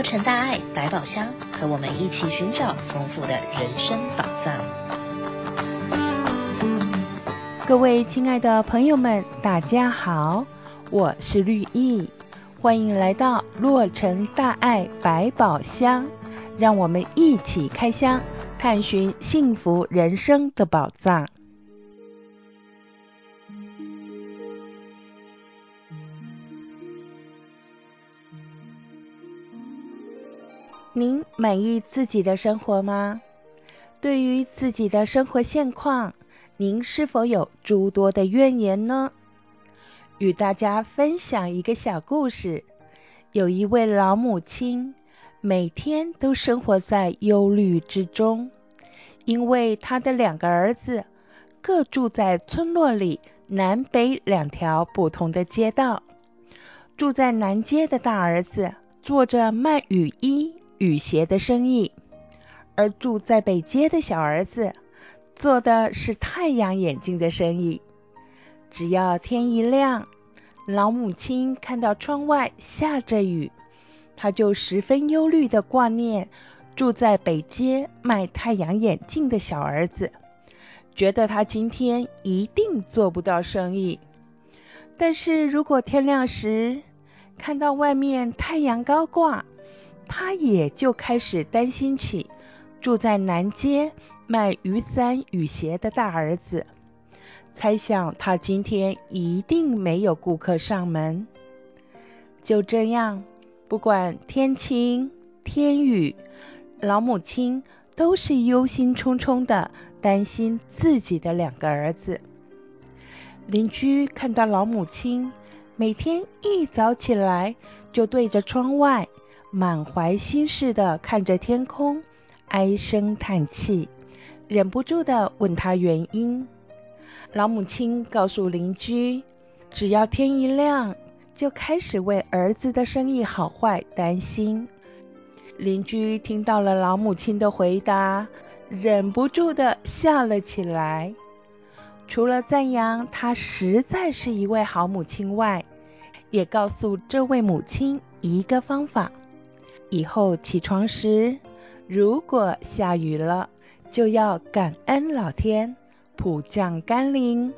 洛城大爱百宝箱，和我们一起寻找丰富的人生宝藏。各位亲爱的朋友们，大家好，我是绿意，欢迎来到洛城大爱百宝箱，让我们一起开箱，探寻幸福人生的宝藏。您满意自己的生活吗？对于自己的生活现况，您是否有诸多的怨言呢？与大家分享一个小故事。有一位老母亲，每天都生活在忧虑之中，因为她的两个儿子各住在村落里南北两条不同的街道。住在南街的大儿子做着卖雨衣。雨鞋的生意，而住在北街的小儿子做的是太阳眼镜的生意。只要天一亮，老母亲看到窗外下着雨，她就十分忧虑地挂念住在北街卖太阳眼镜的小儿子，觉得他今天一定做不到生意。但是如果天亮时看到外面太阳高挂，他也就开始担心起住在南街卖雨伞、雨鞋的大儿子，猜想他今天一定没有顾客上门。就这样，不管天晴天雨，老母亲都是忧心忡忡的担心自己的两个儿子。邻居看到老母亲每天一早起来就对着窗外。满怀心事地看着天空，唉声叹气，忍不住地问他原因。老母亲告诉邻居，只要天一亮，就开始为儿子的生意好坏担心。邻居听到了老母亲的回答，忍不住地笑了起来。除了赞扬她实在是一位好母亲外，也告诉这位母亲一个方法。以后起床时，如果下雨了，就要感恩老天普降甘霖，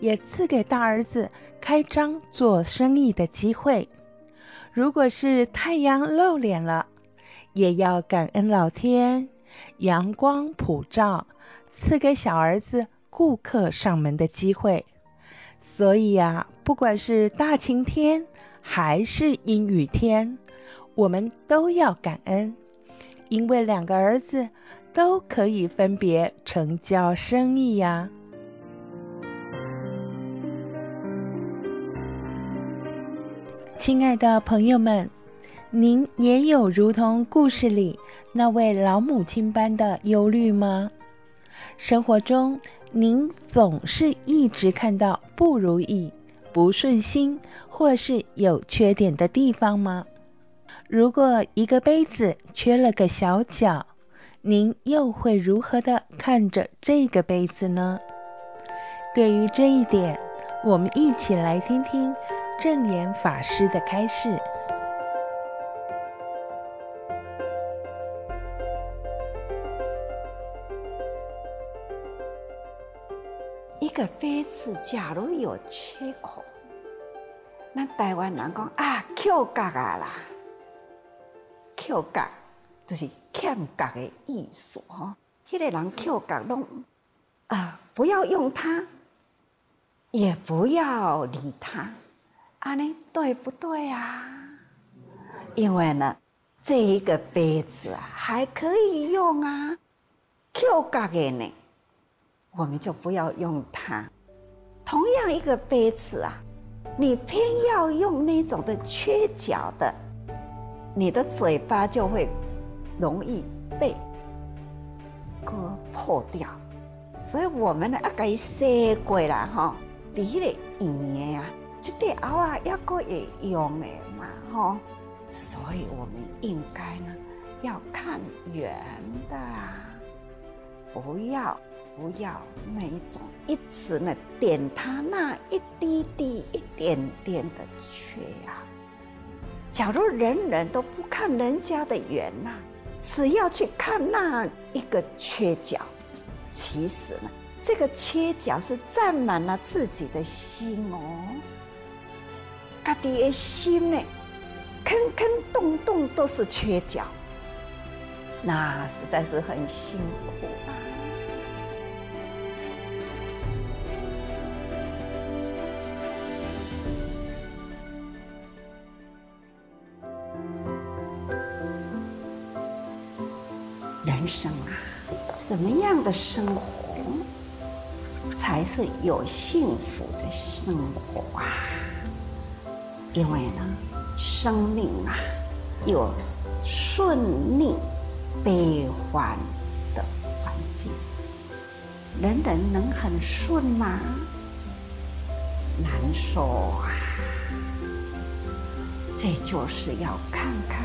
也赐给大儿子开张做生意的机会。如果是太阳露脸了，也要感恩老天阳光普照，赐给小儿子顾客上门的机会。所以呀，不管是大晴天还是阴雨天，我们都要感恩，因为两个儿子都可以分别成交生意呀。亲爱的朋友们，您也有如同故事里那位老母亲般的忧虑吗？生活中，您总是一直看到不如意、不顺心或是有缺点的地方吗？如果一个杯子缺了个小角，您又会如何的看着这个杯子呢？对于这一点，我们一起来听听证严法师的开示。一个杯子假如有缺口，那台湾人讲啊，扣角啊啦。扣角就是欠角的意思哈，迄、那个人扣角拢啊，不要用它，也不要理它，安尼对不对啊？因为呢，这一个杯子啊还可以用啊，扣角的呢，我们就不要用它。同样一个杯子啊，你偏要用那种的缺角的。你的嘴巴就会容易被割破掉，所以我们呢要给洗过啦哈，第一个圆的呀，这对后啊要过会用的嘛哈，所以我们应该呢要看圆的，不要不要那一种一直呢点它那一滴滴一点点的缺呀、假如人人都不看人家的缘呐，只要去看那一个缺角，其实呢，这个缺角是占满了自己的心哦。他的心呢，坑坑洞洞都是缺角，那实在是很辛苦啊。人生啊，什么样的生活才是有幸福的生活啊？因为呢，生命啊，有顺逆悲欢的环境，人人能很顺吗？难说啊。这就是要看看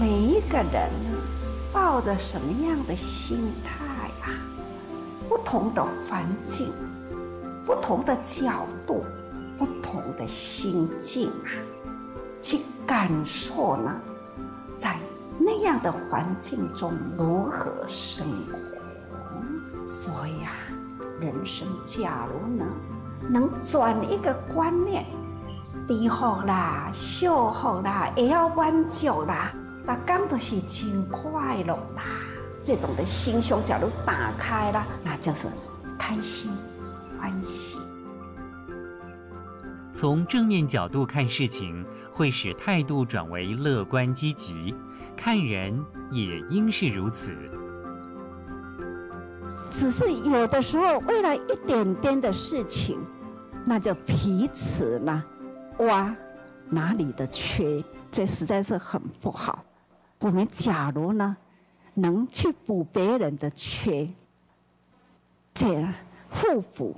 每一个人抱着什么样的心态啊，不同的环境，不同的角度。不同的心境啊，去感受呢，在那样的环境中如何生活。所以啊，人生假如呢，能转一个观念，低福啦、修福啦，也要满足啦，大家都是真快乐啦。这种的心胸假如打开了，那就是开心欢喜。从正面角度看事情，会使态度转为乐观积极；看人也应是如此。只是有的时候，为了一点点的事情，那就彼此呢挖哪里的缺，这实在是很不好。我们假如呢，能去补别人的缺，这样互补，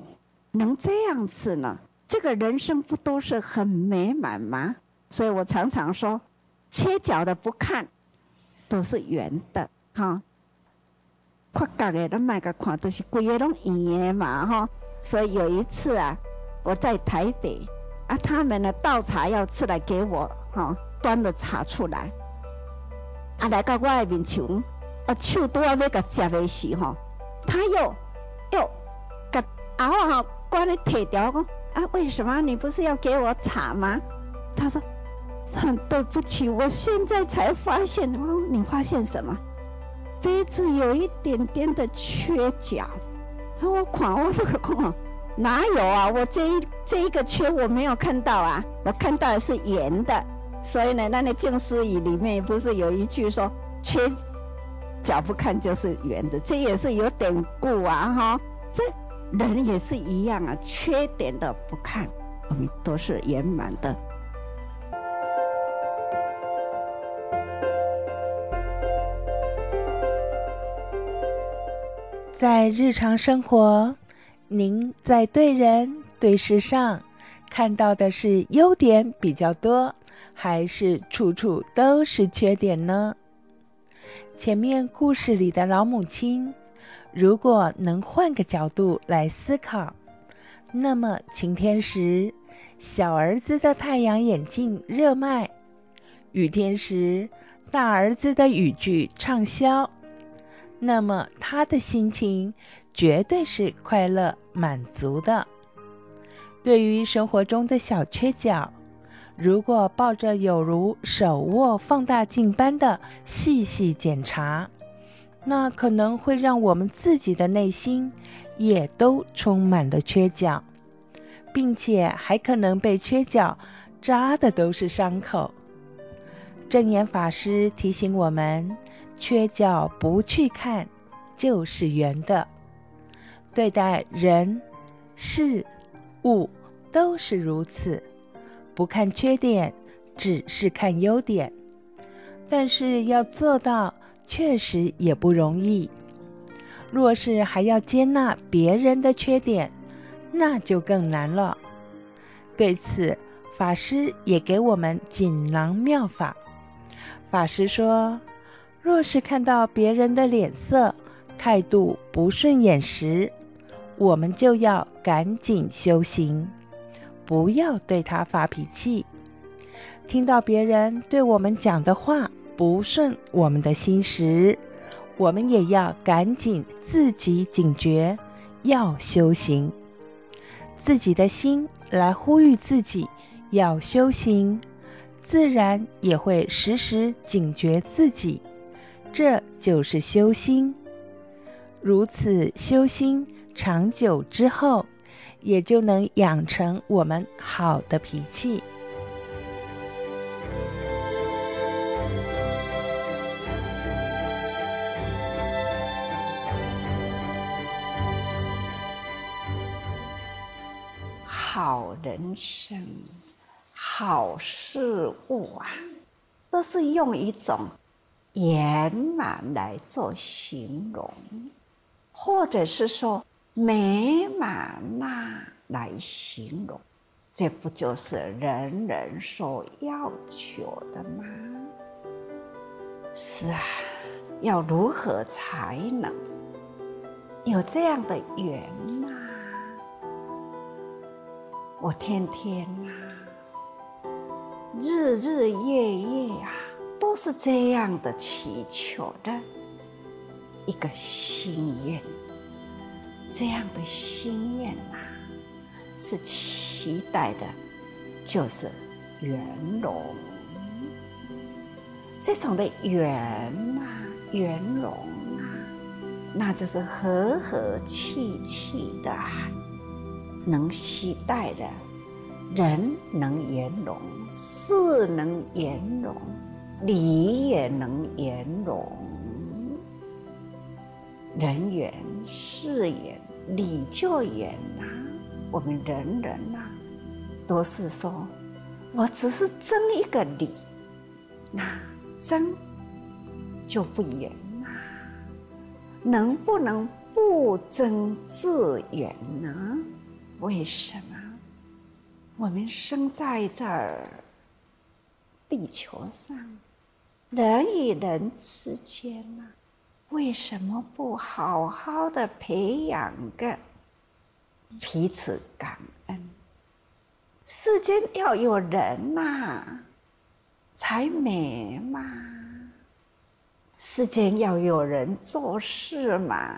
能这样子呢？这个人生不都是很美满吗？所以我常常说，缺角的不看，都是圆的，哈。缺角的都买个看，都是规个拢圆的嘛，哈。所以有一次啊，我在台北，啊，他们呢倒茶要出来给我，哈，端了茶出来，啊，来到我的面前，啊，手都要那个接的时候，他又又个啊哈，关了铁条讲。啊，为什么你不是要给我茶吗？他说，很对不起，我现在才发现。哦，你发现什么？杯子有一点点的缺角。我看我这个空，哪有啊？我这一这一个缺我没有看到啊，我看到的是圆的。所以呢，那那静思语里面不是有一句说，缺角不看就是圆的，这也是有典故啊，哈，这。人也是一样啊，缺点的不看，我们都是圆满的。在日常生活，您在对人对事上看到的是优点比较多，还是处处都是缺点呢？前面故事里的老母亲。如果能换个角度来思考，那么晴天时，小儿子的太阳眼镜热卖；雨天时，大儿子的雨具畅销。那么他的心情绝对是快乐满足的。对于生活中的小缺角，如果抱着有如手握放大镜般的细细检查，那可能会让我们自己的内心也都充满了缺角，并且还可能被缺角扎的都是伤口。证严法师提醒我们，缺角不去看就是圆的。对待人、事、物都是如此，不看缺点，只是看优点。但是要做到。确实也不容易。若是还要接纳别人的缺点，那就更难了。对此，法师也给我们锦囊妙法。法师说，若是看到别人的脸色、态度不顺眼时，我们就要赶紧修行，不要对他发脾气。听到别人对我们讲的话不顺我们的心时，我们也要赶紧自己警觉，要修行。自己的心来呼吁自己要修行，自然也会时时警觉自己。这就是修心。如此修心，长久之后，也就能养成我们好的脾气。好人生、好事物啊，都是用一种圆满来做形容，或者是说美满呐来形容，这不就是人人所要求的吗？是啊，要如何才能有这样的缘呢？我天天呐、啊，日日夜夜啊，都是这样的祈求的一个心愿。这样的心愿呐、是期待的，就是圆融。这种的圆啊，圆融啊，那就是和和气气的。能期待的，人能圆融，事能圆融，理也能圆融。人圆，事圆，理就圆啦。我们人人呐，都是说，我只是争一个理，那争就不圆啦。能不能不争自圆呢？为什么我们生在这儿地球上，人与人之间呢？为什么不好好的培养个彼此感恩？世间要有人呐，才美嘛。世间要有人做事嘛，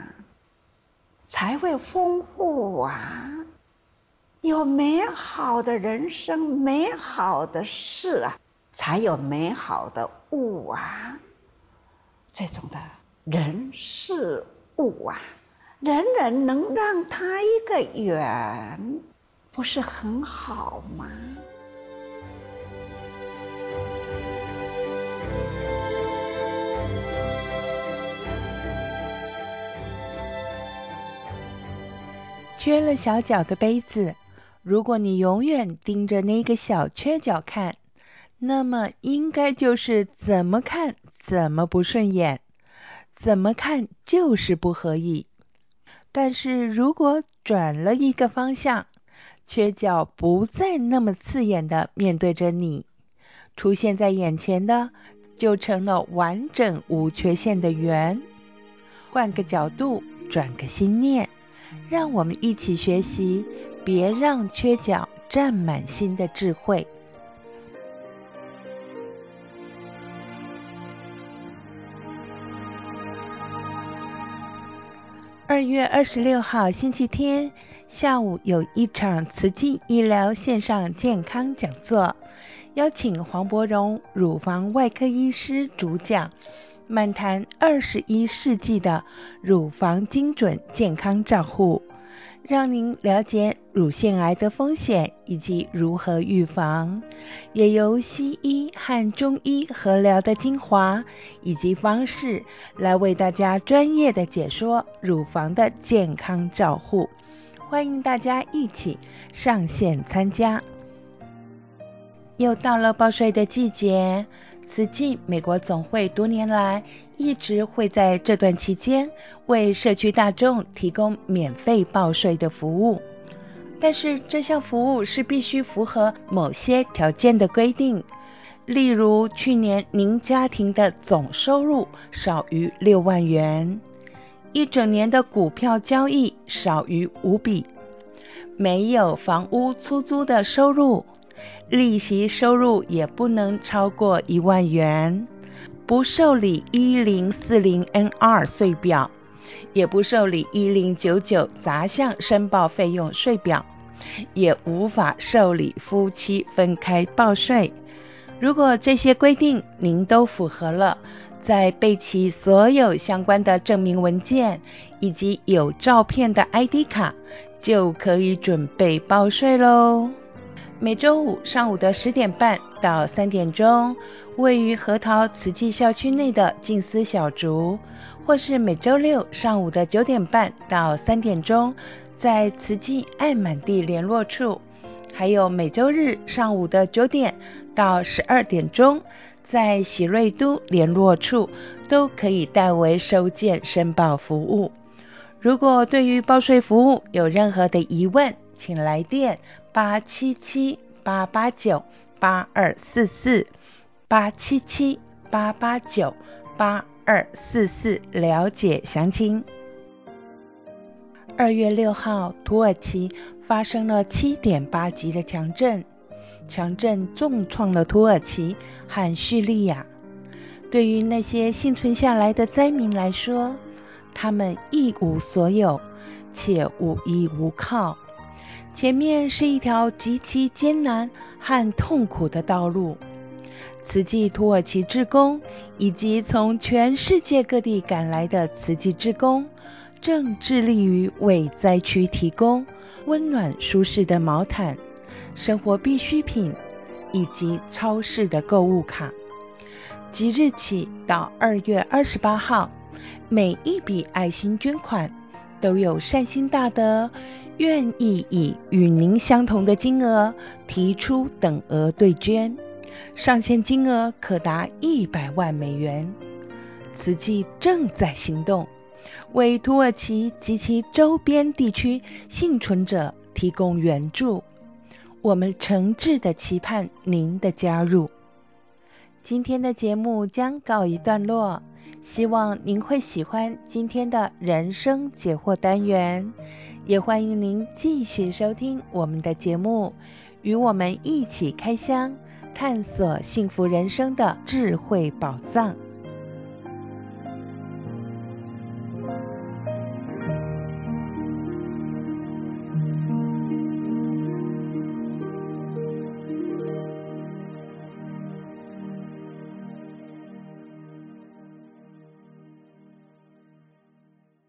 才会丰富啊。有美好的人生，美好的事啊，才有美好的物啊。这种的人事物啊，人人能让他一个圆，不是很好吗？缺了小角的杯子。如果你永远盯着那个小缺角看，那么应该就是怎么看怎么不顺眼，怎么看就是不合意。但是如果转了一个方向，缺角不再那么刺眼的面对着你，出现在眼前的就成了完整无缺陷的圆。换个角度，转个心念，让我们一起学习。别让缺角占满心的智慧。二月二十六号星期天下午有一场慈济医疗线上健康讲座，邀请黄伯荣乳房外科医师主讲，满谈二十一世纪的乳房精准健康照护。让您了解乳腺癌的风险以及如何预防，也由西医和中医合疗的精华以及方式来为大家专业的解说乳房的健康照护。欢迎大家一起上线参加。又到了报税的季节。慈济美国总会多年来一直会在这段期间为社区大众提供免费报税的服务，但是这项服务是必须符合某些条件的规定，例如去年您家庭的总收入少于六万元，一整年的股票交易少于五笔，没有房屋出租的收入。利息收入也不能超过一万元，不受理一零四零 NR 税表，也不受理一零九九杂项申报费用税表，也无法受理夫妻分开报税。如果这些规定您都符合了，再备齐所有相关的证明文件以及有照片的 ID 卡，就可以准备报税喽。每周五上午的十点半到三点钟，位于核桃慈济校区内的静思小竹，或是每周六上午的九点半到三点钟，在慈济爱满地联络处，还有每周日上午的九点到十二点钟，在喜瑞都联络处，都可以代为收件申报服务。如果对于报税服务有任何的疑问，请来电。八七七八八九八二四四，八七七八八九八二四四，了解详情。二月六号，土耳其发生了七点八级的强震，强震重创了土耳其和叙利亚。对于那些幸存下来的灾民来说，他们一无所有，且无依无靠。前面是一条极其艰难和痛苦的道路。慈济土耳其志工以及从全世界各地赶来的慈济志工，正致力于为灾区提供温暖舒适的毛毯、生活必需品以及超市的购物卡。即日起到二月二十八号，每一笔爱心捐款都有善心大德。愿意以与您相同的金额提出等额对捐，上限金额可达一百万美元。慈济正在行动，为土耳其及其周边地区幸存者提供援助。我们诚挚的期盼您的加入。今天的节目将告一段落，希望您会喜欢今天的人生解惑单元。也欢迎您继续收听我们的节目，与我们一起开箱，探索幸福人生的智慧宝藏。